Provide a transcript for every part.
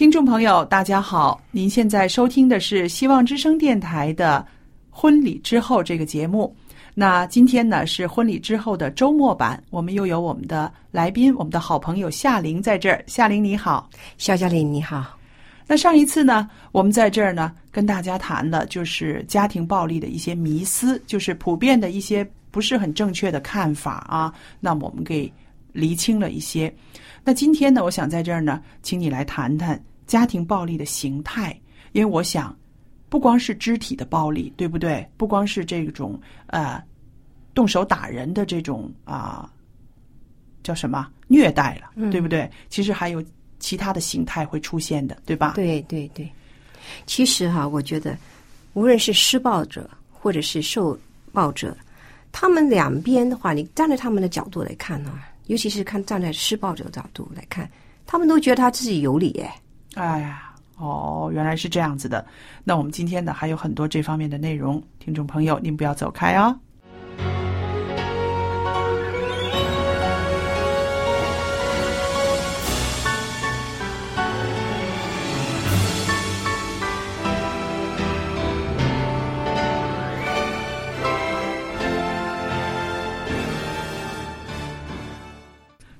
听众朋友，大家好！您现在收听的是希望之声电台的《婚礼之后》这个节目。那今天呢是婚礼之后的周末版，我们又有我们的来宾，我们的好朋友夏玲在这儿。夏玲你好。肖嘉玲你好，那上一次呢，我们在这儿呢跟大家谈的就是家庭暴力的一些迷思，就是普遍的一些不是很正确的看法啊。那么我们给厘清了一些。那今天呢，我想在这儿呢，请你来谈谈家庭暴力的形态，因为我想，不光是肢体的暴力，对不对？不光是这种呃动手打人的这种啊、叫什么虐待了，对不对？其实还有其他的形态会出现的，对吧？对对对，其实哈，我觉得无论是施暴者或者是受暴者，他们两边的话，你站在他们的角度来看呢，尤其是看站在施暴者的角度来看，他们都觉得他自己有理哎。哎呀，哦，原来是这样子的。那我们今天呢还有很多这方面的内容，听众朋友您不要走开啊、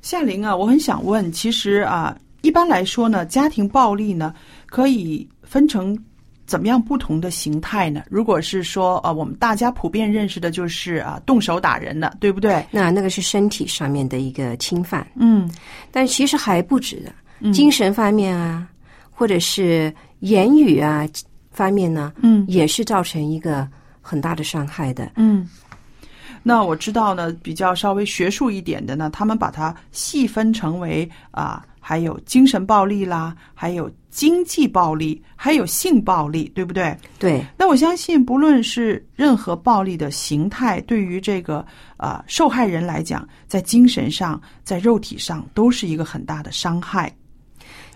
夏玲啊，我很想问，其实啊，一般来说呢，家庭暴力呢可以分成怎么样不同的形态呢？如果是说呃，我们大家普遍认识的就是啊，动手打人的，对不对？那那个是身体上面的一个侵犯，嗯但其实还不止的，精神方面啊，或者是言语啊方面呢，嗯也是造成一个很大的伤害的。嗯。那我知道呢，比较稍微学术一点的呢，他们把它细分成为啊，还有精神暴力啦，还有经济暴力，还有性暴力，对不对？对，那我相信，不论是任何暴力的形态，对于这个呃受害人来讲，在精神上、在肉体上都是一个很大的伤害。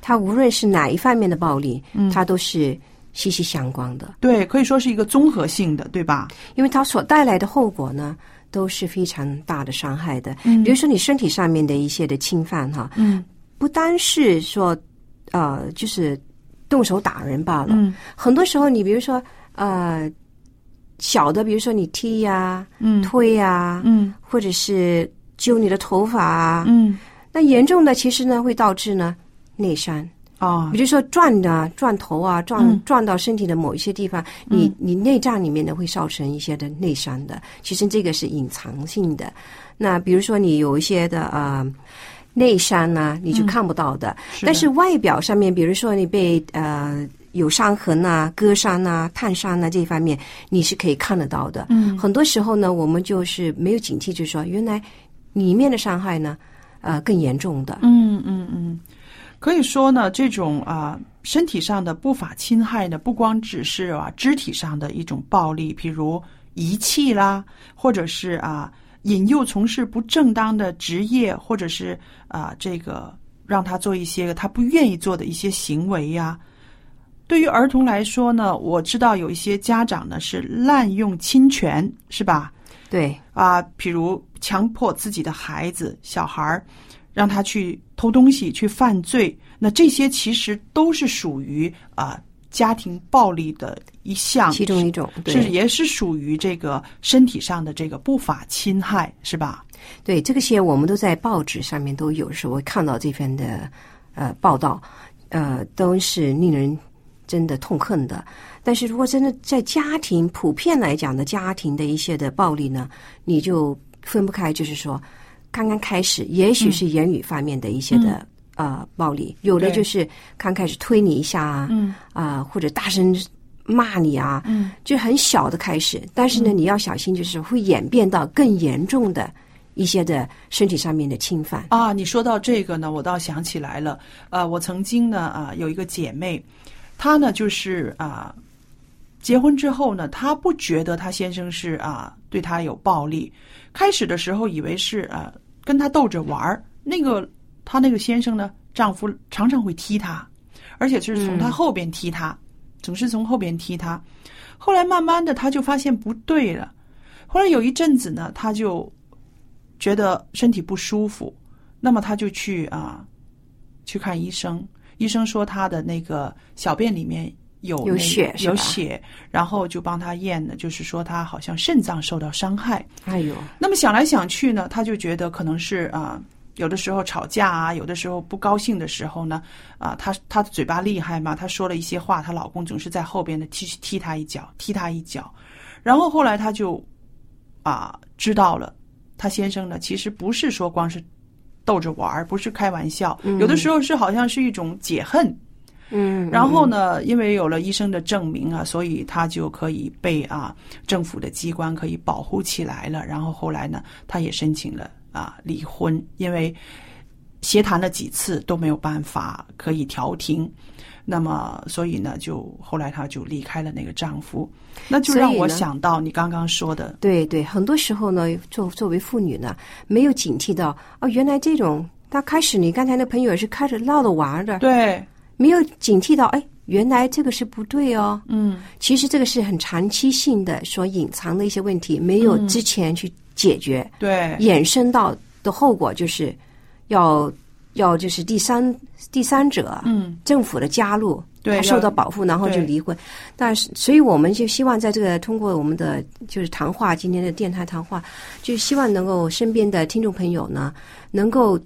它无论是哪一方面的暴力，嗯它都是息息相关的，对，可以说是一个综合性的，对吧？因为它所带来的后果呢，都是非常大的伤害的。嗯比如说你身体上面的一些的侵犯哈，嗯不单是说呃，就是动手打人罢了，嗯。很多时候你比如说呃。小的，比如说你踢呀、嗯。推呀、嗯。或者是揪你的头发啊，嗯。那严重的其实呢会导致呢内伤，哦。比如说撞的撞头啊，撞、嗯。撞到身体的某一些地方，你你内脏里面呢会造成一些的内伤的。其实这个是隐藏性的。那比如说你有一些的呃内伤呢，你就看不到的，是但是外表上面，比如说你被呃。有伤痕啊、割伤啊、烫伤啊这一方面，你是可以看得到的。嗯很多时候呢，我们就是没有警惕，就是说，原来里面的伤害呢，呃，更严重的。嗯嗯嗯，可以说呢，这种啊身体上的不法侵害呢，不光只是啊肢体上的一种暴力，譬如遗弃啦，或者是啊引诱从事不正当的职业，或者是啊这个让他做一些他不愿意做的一些行为呀。对于儿童来说呢，我知道有一些家长呢是滥用侵权，是吧？对，啊，比如强迫自己的孩子、小孩儿，让他去偷东西、去犯罪，那这些其实都是属于啊家庭暴力的一项，其中一种，是对。也是属于这个身体上的这个不法侵害，是吧？对，这个些我们都在报纸上面都有时候会看到这篇的呃报道，呃，都是令人真的痛恨的。但是如果真的在家庭普遍来讲的家庭的一些的暴力呢，你就分不开，就是说刚刚开始，也许是言语方面的一些的、呃暴力，有的就是刚开始推你一下啊，嗯。啊、或者大声骂你啊，嗯，就很小的开始，但是呢，你要小心，就是会演变到更严重的一些的身体上面的侵犯。啊，你说到这个呢，我倒想起来了。呃，我曾经呢啊有一个姐妹，她呢就是啊结婚之后呢，她不觉得她先生是啊对她有暴力，开始的时候以为是啊跟她逗着玩儿。那个她那个先生呢，丈夫常常会踢她，而且就是从她后边踢她，总是从后边踢他。后来慢慢的，他就发现不对了。后来有一阵子呢，他就觉得身体不舒服，那么他就去啊去看医生。医生说他的那个小便里面有有那血有血，然后就帮他验呢，就是说他好像肾脏受到伤害。哎呦，那么想来想去呢，他就觉得可能是啊、有的时候吵架啊，有的时候不高兴的时候呢，啊，她她的嘴巴厉害嘛，她说了一些话，她老公总是在后边的踢踢她一脚，踢她一脚，然后后来她就啊知道了，她先生呢其实不是说光是逗着玩儿，不是开玩笑，有的时候是好像是一种解恨，嗯，然后呢，因为有了医生的证明啊，所以他就可以被啊政府的机关可以保护起来了。然后后来呢，他也申请了啊离婚，因为协谈了几次都没有办法可以调停。那么，所以呢，就后来她就离开了那个丈夫，那就让我想到你刚刚说的，对对，很多时候呢，作作为妇女呢，没有警惕到哦，原来这种，他开始你刚才那朋友也是开始闹着玩的，对，没有警惕到，哎，原来这个是不对哦。嗯，其实这个是很长期性的所隐藏的一些问题，没有之前去解决，对，衍生到的后果就是要要就是第三第三者，嗯，政府的加入，对他受到保护，然后就离婚。但是，所以我们就希望在这个通过我们的就是谈话，今天的电台谈话，就希望能够身边的听众朋友呢，能够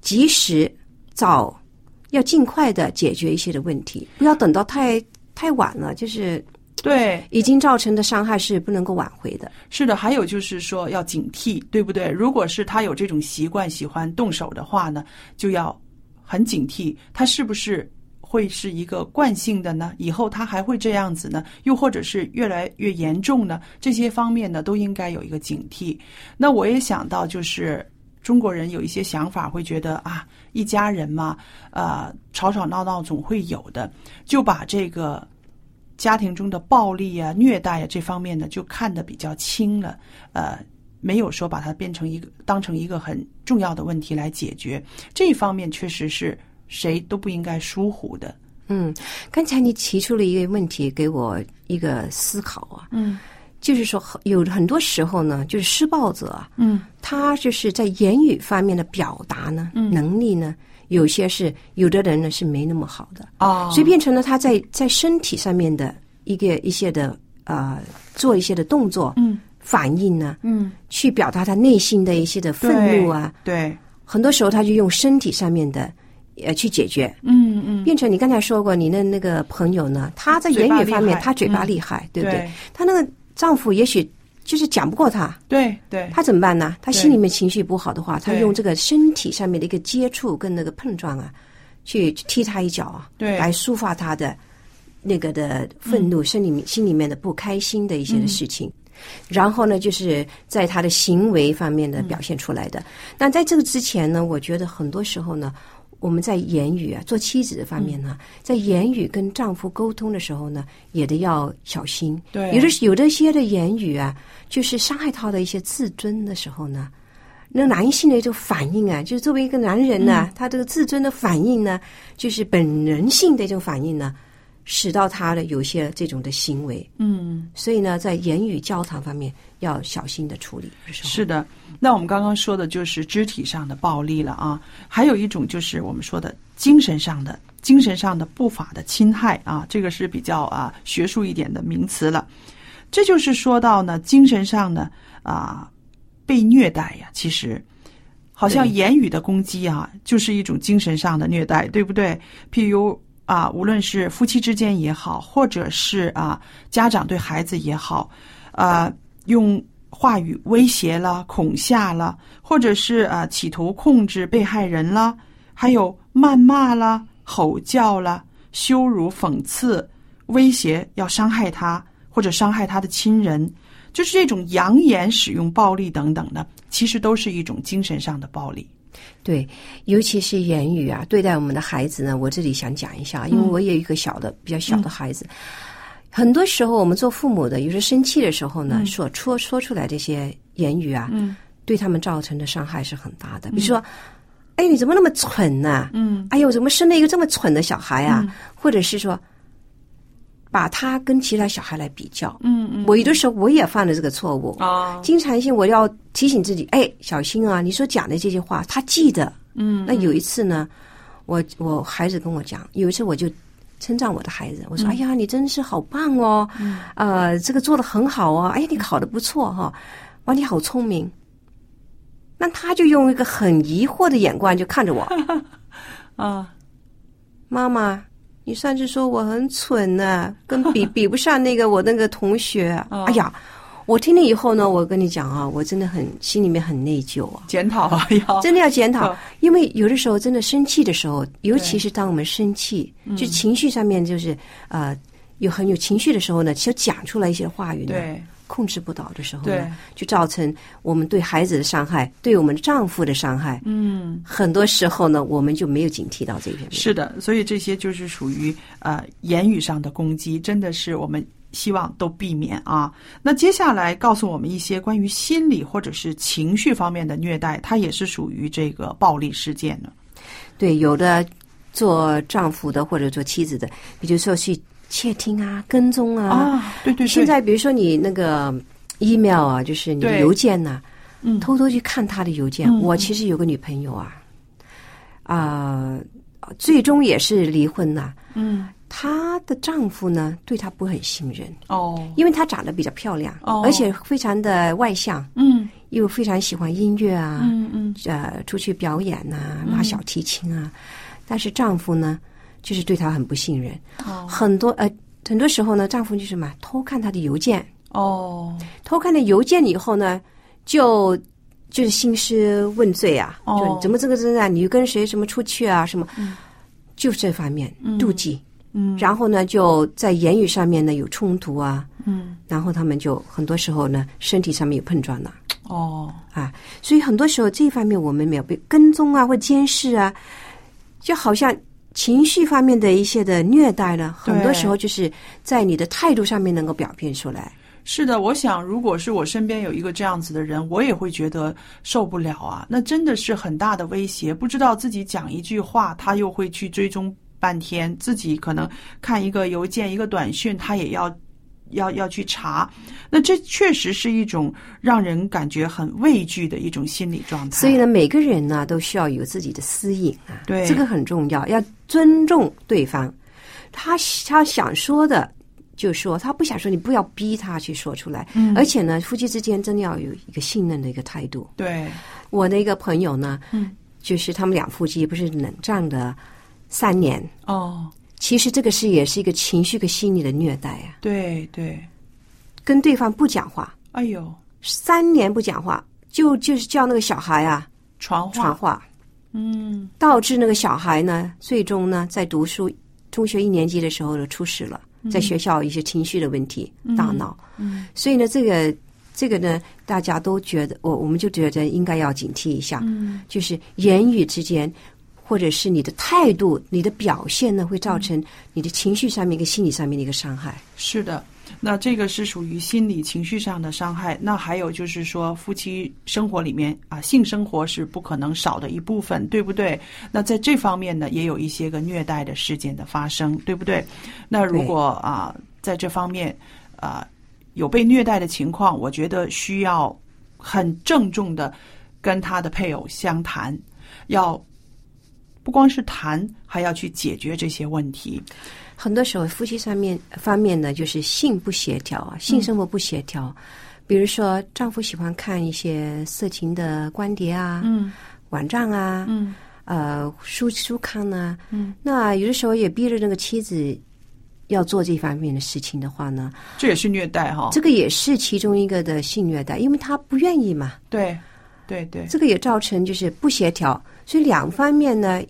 及时找，要尽快的解决一些的问题，不要等到太太晚了，就是对，已经造成的伤害是不能够挽回的。是的，还有就是说要警惕，对不对？如果是他有这种习惯，喜欢动手的话呢，就要很警惕，他是不是会是一个惯性的呢？以后他还会这样子呢？又或者是越来越严重呢？这些方面呢，都应该有一个警惕。那我也想到，就是中国人有一些想法，会觉得啊，一家人嘛，呃，吵吵闹闹总会有的，就把这个。家庭中的暴力啊、虐待啊这方面呢，就看得比较轻了，呃，没有说把它变成一个当成一个很重要的问题来解决。这一方面确实是谁都不应该疏忽的。嗯，刚才你提出了一个问题，给我一个思考啊，嗯。就是说有很多时候呢，就是施暴者啊，嗯。他就是在言语方面的表达呢，嗯。能力呢，有些是有的人呢是没那么好的，哦，所以变成了他在在身体上面的一个一些的呃做一些的动作嗯。反应呢，嗯，去表达他内心的一些的愤怒啊，对，很多时候他就用身体上面的呃去解决，嗯嗯，变成你刚才说过，你的那个朋友呢，他在言语方面，他嘴巴厉害，对不对？对。他那个丈夫也许就是讲不过他，对对，他怎么办呢？他心里面情绪不好的话，他用这个身体上面的一个接触跟那个碰撞啊，去踢他一脚啊，对。来抒发他的那个的愤怒，心里面心里面的不开心的一些的事情。然后呢，就是在他的行为方面的表现出来的。那在这个之前呢，我觉得很多时候呢，我们在言语啊，做妻子的方面呢，在言语跟丈夫沟通的时候呢，也得要小心。对。有的有的些的言语啊，就是伤害他的一些自尊的时候呢，那男性的这种反应啊，就是作为一个男人呢，他这个自尊的反应呢，就是本能性的一种反应呢，使到他的有些这种的行为。嗯，所以呢，在言语交谈方面要小心的处理。是的。那我们刚刚说的就是肢体上的暴力了啊，还有一种就是我们说的精神上的、精神上的不法的侵害啊，这个是比较啊学术一点的名词了。这就是说到呢，精神上呢啊被虐待呀，其实好像言语的攻击啊，就是一种精神上的虐待，对不对？譬如啊，无论是夫妻之间也好，或者是啊家长对孩子也好，啊用话语威胁了、恐吓了，或者是啊企图控制被害人了，还有谩骂了、吼叫了、羞辱、讽刺、威胁要伤害他或者伤害他的亲人，就是这种扬言使用暴力等等的，其实都是一种精神上的暴力。对，尤其是言语啊，对待我们的孩子呢，我这里想讲一下，因为我也有一个小的、比较小的孩子。很多时候，我们做父母的，有时候生气的时候呢，所说说出来这些言语啊，嗯对他们造成的伤害是很大的。比如说，哎，你怎么那么蠢呢、嗯。哎呦，怎么生了一个这么蠢的小孩啊？或者是说，把他跟其他小孩来比较。嗯嗯我有的时候我也犯了这个错误。啊经常性我要提醒自己，哎，小心啊！你所讲的这些话，他记得。嗯那有一次呢，我我孩子跟我讲，有一次我就称赞我的孩子，我说：“哎呀，你真是好棒哦，呃，这个做的很好哦，哎，你考的不错哈、哇，你好聪明。”那他就用一个很疑惑的眼光就看着我，啊妈妈，你上次说我很蠢呢、跟比 比不上那个我那个同学。哦。哎呀，我听了以后呢，我跟你讲啊，我真的很心里面很内疚啊。检讨啊要。真的要检讨哦，因为有的时候真的生气的时候，尤其是当我们生气，嗯。就情绪上面就是呃有很有情绪的时候呢，就讲出来一些话语呢，对控制不到的时候对呢，就造成我们对孩子的伤害，对我们丈夫的伤害。嗯。很多时候呢，我们就没有警惕到这一方面。是的，所以这些就是属于呃言语上的攻击，真的是我们希望都避免啊。那接下来告诉我们一些关于心理或者是情绪方面的虐待，它也是属于这个暴力事件呢。对，有的做丈夫的或者做妻子的，比如说去窃听啊、跟踪啊。啊，对对对，现在比如说你那个 email 啊，就是你的邮件呐、嗯。偷偷去看他的邮件。嗯我其实有个女朋友啊，啊、最终也是离婚呐、嗯。她的丈夫呢，对她不很信任，哦。因为她长得比较漂亮，哦。而且非常的外向，嗯。又非常喜欢音乐啊，嗯嗯。呃，出去表演呐、拉小提琴啊。但是丈夫呢，就是对他很不信任，哦。很多呃，很多时候呢，丈夫就是什么偷看她的邮件，哦。偷看了邮件以后呢，就就是兴师问罪啊，哦。就怎么这个这样，你跟谁什么出去啊，什么，就这方面妒忌，嗯。然后呢，就在言语上面呢有冲突啊，嗯。然后他们就很多时候呢身体上面有碰撞了哦。啊，所以很多时候这一方面我们没有被跟踪啊或监视啊，就好像。情绪方面的一些的虐待呢，很多时候就是在你的态度上面能够表现出来。是的，我想，如果是我身边有一个这样子的人，我也会觉得受不了啊。那真的是很大的威胁，不知道自己讲一句话，他又会去追踪半天；自己可能看一个邮件、一个短讯，他也要要要去查。那这确实是一种让人感觉很畏惧的一种心理状态。所以呢，每个人呢都需要有自己的私隐啊，对这个很重要，要尊重对方。他他想说的就说，他不想说，你不要逼他去说出来。嗯而且呢，夫妻之间真的要有一个信任的一个态度。对，我的一个朋友呢，嗯，就是他们两夫妻不是冷战的三年，哦，其实这个是也是一个情绪跟心理的虐待啊，对对，跟对方不讲话，哎呦，三年不讲话，就就是叫那个小孩啊传话，传话。嗯。导致那个小孩呢，最终呢，在读书中学一年级的时候呢出事了，在学校一些情绪的问题，大脑，嗯。所以呢，这个这个呢，大家都觉得，我我们就觉得应该要警惕一下，嗯。就是言语之间，或者是你的态度、你的表现呢，会造成你的情绪上面跟心理上面的一个伤害。是的，那这个是属于心理情绪上的伤害。那还有就是说，夫妻生活里面啊，性生活是不可能少的一部分，对不对？那在这方面呢，也有一些个虐待的事件的发生，对不对？那如果啊，在这方面啊有被虐待的情况，我觉得需要很郑重的跟他的配偶相谈，要不光是谈，还要去解决这些问题。很多时候，夫妻上面方面呢，就是性不协调啊，性生活不协调。比如说，丈夫喜欢看一些色情的光碟啊，嗯网站啊，嗯呃，书书刊啊、嗯，那有的时候也逼着那个妻子要做这方面的事情的话呢，这也是虐待哈。这个也是其中一个的性虐待，因为他不愿意嘛。对对对，这个也造成就是不协调，所以两方面呢，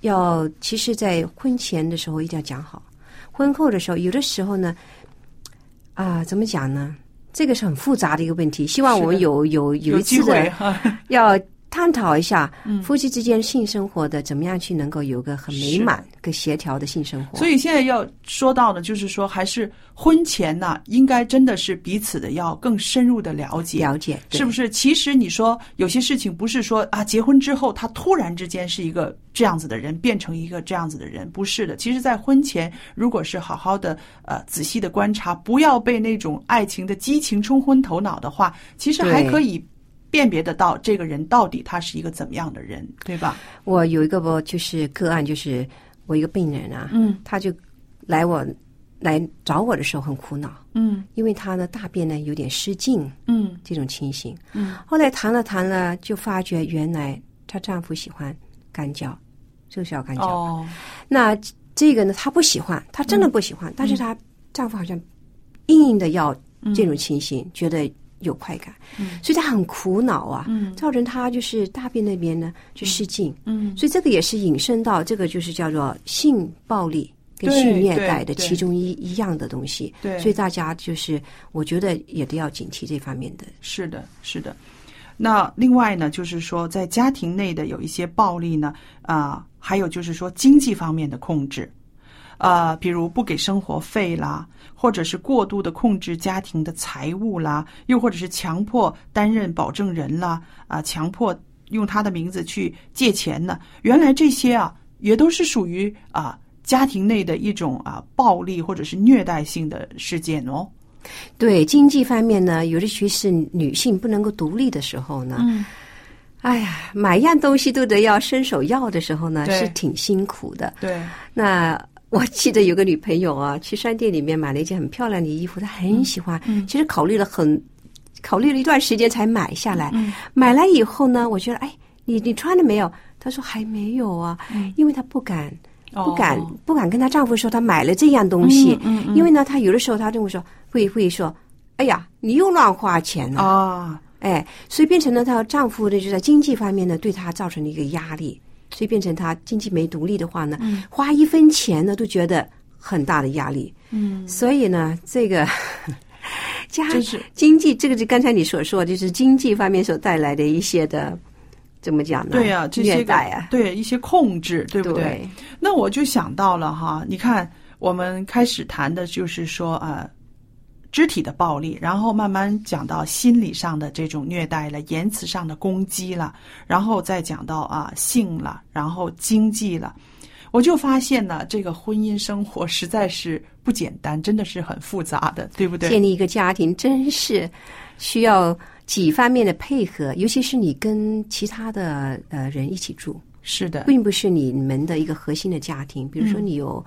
要其实，在婚前的时候一定要讲好，婚后的时候，有的时候呢，啊，怎么讲呢？这个是很复杂的一个问题，希望我们有有有一次的会。要探讨一下嗯夫妻之间性生活的怎么样去能够有个很美满、个协调的性生活。所以现在要说到的，就是说，还是婚前呢，应该真的是彼此的要更深入的了解，了解是？不是？其实你说有些事情不是说啊，结婚之后他突然之间是一个这样子的人，变成一个这样子的人，不是的。其实，在婚前，如果是好好的呃仔细的观察，不要被那种爱情的激情冲昏头脑的话，其实还可以辨别得到这个人到底他是一个怎么样的人，对吧？我有一个不就是个案，就是我一个病人啊，嗯他就来我来找我的时候很苦恼，嗯因为他的大便呢有点失禁嗯这种情形。嗯后来谈了谈了，就发觉原来她丈夫喜欢干嚼，就是要干嚼。哦那这个呢，她不喜欢，她真的不喜欢，但是她丈夫好像硬硬的要这种情形，觉得有快感，嗯。所以他很苦恼啊，嗯。造成他就是大便那边呢就失禁，嗯。所以这个也是引申到这个就是叫做性暴力。跟性虐待的其中一一样的东西，对所以大家就是我觉得也都要警惕这方面的。是的，是的。那另外呢，就是说，在家庭内的有一些暴力呢，啊、还有就是说经济方面的控制，呃，比如不给生活费啦，或者是过度的控制家庭的财务啦，又或者是强迫担任保证人啦，啊、强迫用他的名字去借钱呢。原来这些啊，也都是属于啊、家庭内的一种啊暴力或者是虐待性的事件哦。对经济方面呢，尤其是女性不能够独立的时候呢，嗯，哎呀，买样东西都得要伸手要的时候呢，是挺辛苦的。对，那我记得有个女朋友啊，去商店里面买了一件很漂亮的衣服，她很喜欢，嗯其实考虑了很，考虑了一段时间才买下来。嗯买来以后呢，我觉得，哎，你你穿了没有？她说还没有啊，因为她不敢。不敢、不敢跟她丈夫说她买了这样东西，嗯嗯嗯因为呢，她有的时候她就会说会会说，哎呀，你又乱花钱了，啊，哎，所以变成了她丈夫呢就在经济方面呢对她造成了一个压力，所以变成他经济没独立的话呢，花一分钱呢都觉得很大的压力，嗯，所以呢，这个 家经济这个就刚才你所说，就是经济方面所带来的一些的怎么讲呢？对呀、这些个虐待啊，对一些控制，对不对？对。那我就想到了哈，你看，我们开始谈的就是说呃，肢体的暴力，然后慢慢讲到心理上的这种虐待了，言辞上的攻击了，然后再讲到啊性了，然后经济了。我就发现呢，这个婚姻生活实在是不简单，真的是很复杂的，对不对？建立一个家庭真是需要几方面的配合，尤其是你跟其他的呃人一起住，是的，并不是你们的一个核心的家庭。比如说你有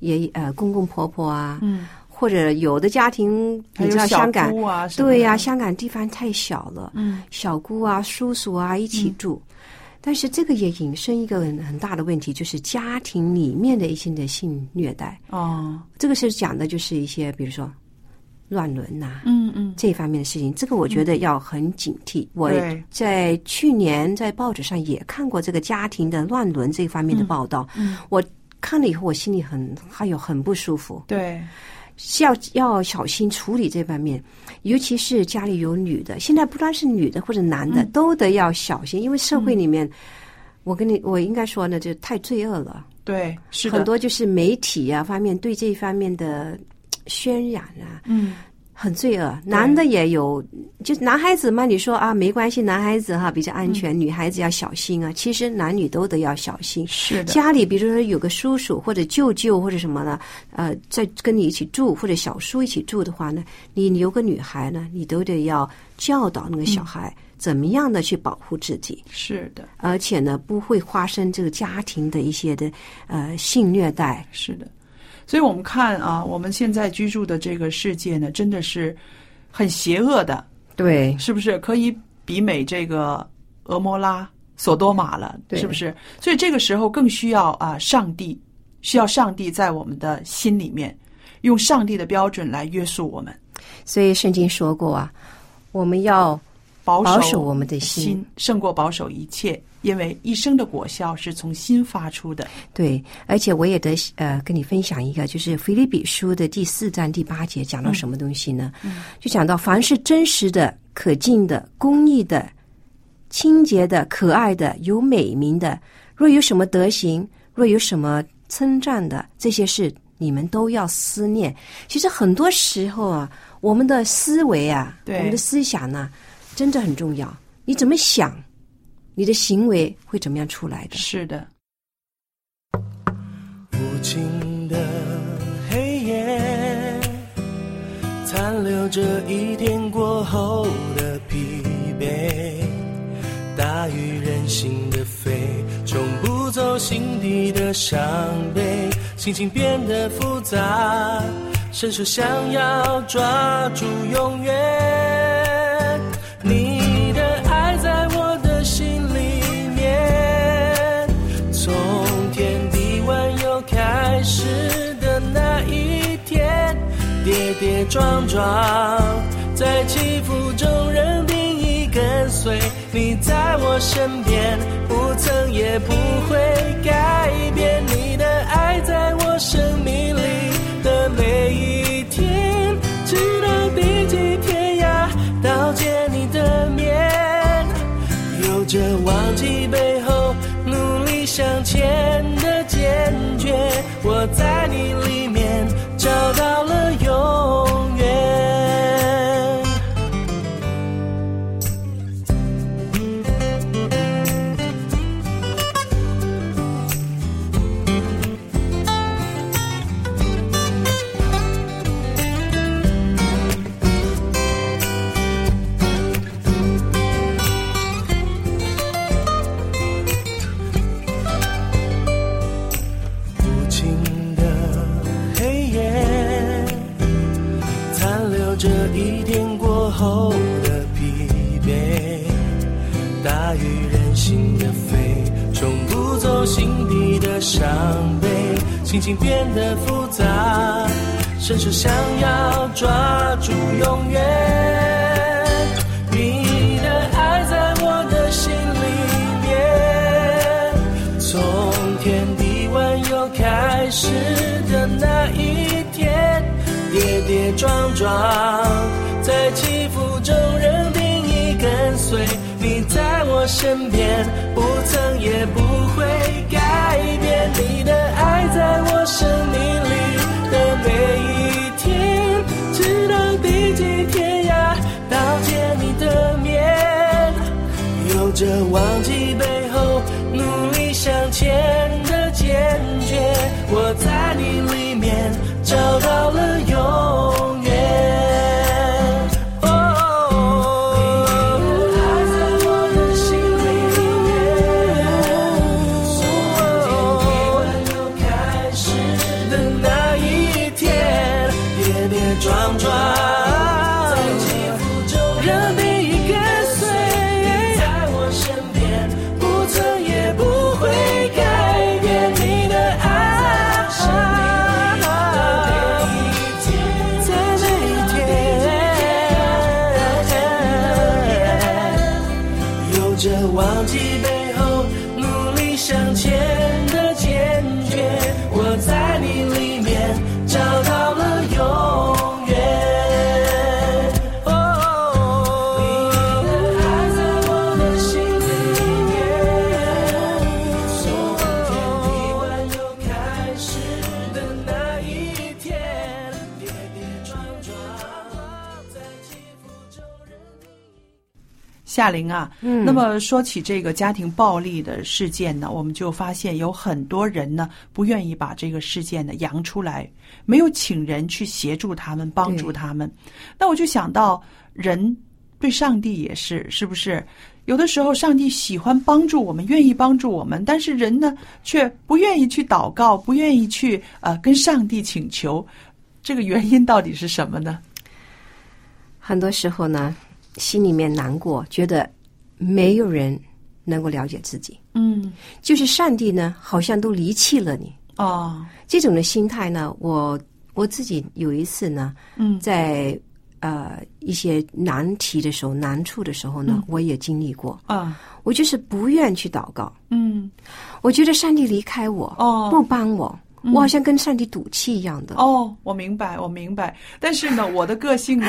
爷呃公公婆婆啊，嗯，或者有的家庭你知道香港对呀、香港地方太小了，嗯，小姑啊、叔叔啊一起住。但是这个也引申一个很很大的问题，就是家庭里面的一些的性虐待。哦，这个是讲的就是一些，比如说乱伦呐、嗯嗯，这方面的事情，这个我觉得要很警惕。我在去年在报纸上也看过这个家庭的乱伦这方面的报道，嗯。我看了以后，我心里很还有很不舒服，对，是要要小心处理这方面，尤其是家里有女的，现在不单是女的或者男的，都得要小心，因为社会里面，我跟你我应该说呢，就太罪恶了，对，是的，很多就是媒体啊方面对这方面的渲染啊，嗯，很罪恶。男的也有，就是男孩子嘛，你说啊，没关系，男孩子哈比较安全，女孩子要小心啊。其实男女都得要小心。是的，家里比如说有个叔叔或者舅舅或者什么呢，呃，在跟你一起住或者小叔一起住的话呢，你你有个女孩呢，你都得要教导那个小孩怎么样的去保护自己，是的，而且呢不会发生这个家庭的一些的呃性虐待。是的。所以我们看啊，我们现在居住的这个世界呢，真的是很邪恶的，对，是不是？可以比美这个俄摩拉、索多玛了，对是不是？所以这个时候更需要啊，上帝需要上帝在我们的心里面，用上帝的标准来约束我们，所以圣经说过啊，我们要保守我们的心心胜过保守一切，因为一生的果效是从心发出的。对，而且我也得呃跟你分享一个，就是腓立比书的第四章第八节讲到什么东西呢？就讲到凡是真实的、可敬的、公义的、清洁的、可爱的、有美名的，若有什么德行，若有什么称赞的，这些事你们都要思念。其实很多时候啊，我们的思维啊，我们的思想呢、真的很重要。你怎么想，你的行为会怎么样出来的？是的，无尽的黑夜，残留着一天过后的疲惫，大于人性的飞，冲不走心底的伤悲，心情变得复杂，伸手想要抓住永远。撞撞，在起伏中认定义跟随。你在我身边，不曾也不会改变。你的爱在我生命里的每一天，直到地极天涯，到见你的面。有着忘记背后，努力向前的坚决。我在你里伸手想要抓住永远。你的爱在我的心里面，从天地万有开始的那一天，跌跌撞撞，在起伏中仍定你跟随。你在我身边，不曾也不会改夏玲啊，嗯那么说起这个家庭暴力的事件呢，我们就发现有很多人呢不愿意把这个事件呢扬出来，没有请人去协助他们、帮助他们。那我就想到，人对上帝也是，是不是？有的时候，上帝喜欢帮助我们，愿意帮助我们，但是人呢，却不愿意去祷告，不愿意去呃跟上帝请求。这个原因到底是什么呢？很多时候呢，心里面难过，觉得没有人能够了解自己，嗯，就是上帝呢，好像都离弃了你。哦，这种的心态呢，我我自己有一次呢，嗯。在呃一些难题的时候、难处的时候呢，我也经历过。啊，我就是不愿去祷告，嗯，我觉得上帝离开我，哦。不帮我，我好像跟上帝赌气一样的。哦，我明白，我明白。但是呢，我的个性呢，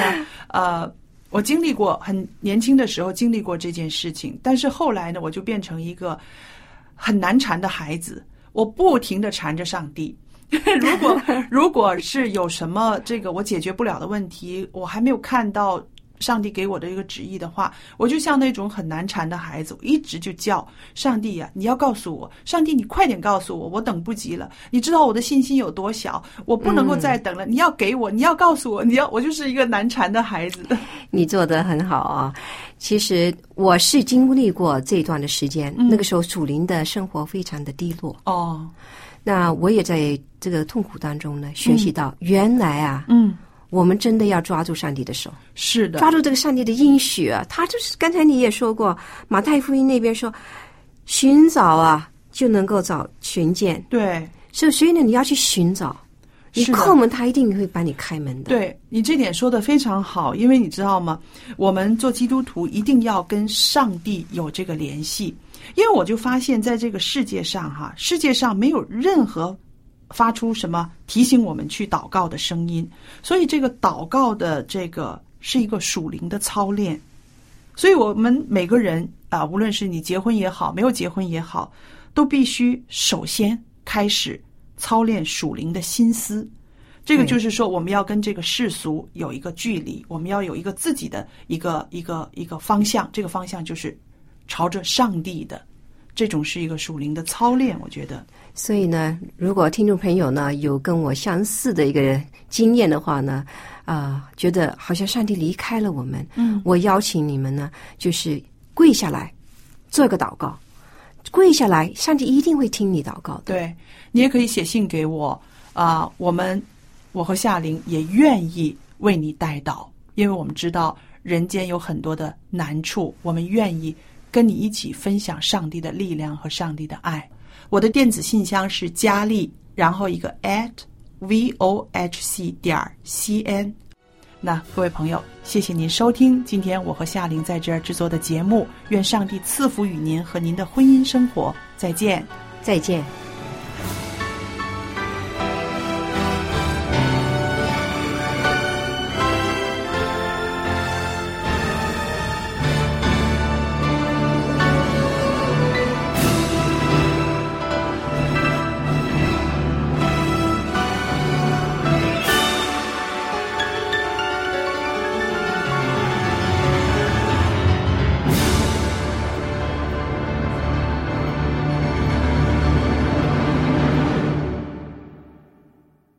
呃，我经历过很年轻的时候经历过这件事情，但是后来呢，我就变成一个很难缠的孩子，我不停的缠着上帝。如果如果是有什么这个我解决不了的问题，我还没有看到上帝给我的一个旨意的话，我就像那种很难缠的孩子，我一直就叫上帝呀、你要告诉我，上帝你快点告诉我，我等不及了。你知道我的信心有多小，我不能够再等了。你要给我，你要告诉我，你要我就是一个难缠的孩子。你做得很好啊！其实我是经历过这段的时间，那个时候属灵的生活非常的低落。哦，那我也在这个痛苦当中呢，学习到原来啊，嗯，我们真的要抓住上帝的手，是的，抓住这个上帝的应许啊。他就是刚才你也说过，马太福音那边说，寻找啊就能够找寻见，对。所以所以呢，你要去寻找，你叩门，他一定会帮你开门的。对你这点说的非常好，因为你知道吗？我们做基督徒一定要跟上帝有这个联系，因为我就发现，在这个世界上哈，世界上没有任何发出什么提醒我们去祷告的声音，所以这个祷告的这个是一个属灵的操练。所以我们每个人啊，无论是你结婚也好，没有结婚也好，都必须首先开始操练属灵的心思。这个就是说，我们要跟这个世俗有一个距离，我们要有一个自己的一个一个一个方向。这个方向就是朝着上帝的，这种是一个属灵的操练。我觉得，所以呢，如果听众朋友呢有跟我相似的一个经验的话呢，啊、觉得好像上帝离开了我们，嗯，我邀请你们呢，就是跪下来做个祷告，跪下来，上帝一定会听你祷告的。对你也可以写信给我啊、我们我和夏玲也愿意为你代祷，因为我们知道人间有很多的难处，我们愿意跟你一起分享上帝的力量和上帝的爱。我的电子信箱是佳丽，然后一个 at v o h c 点 c n。那各位朋友，谢谢您收听今天我和夏玲在这儿制作的节目。愿上帝赐福与您和您的婚姻生活。再见。再见。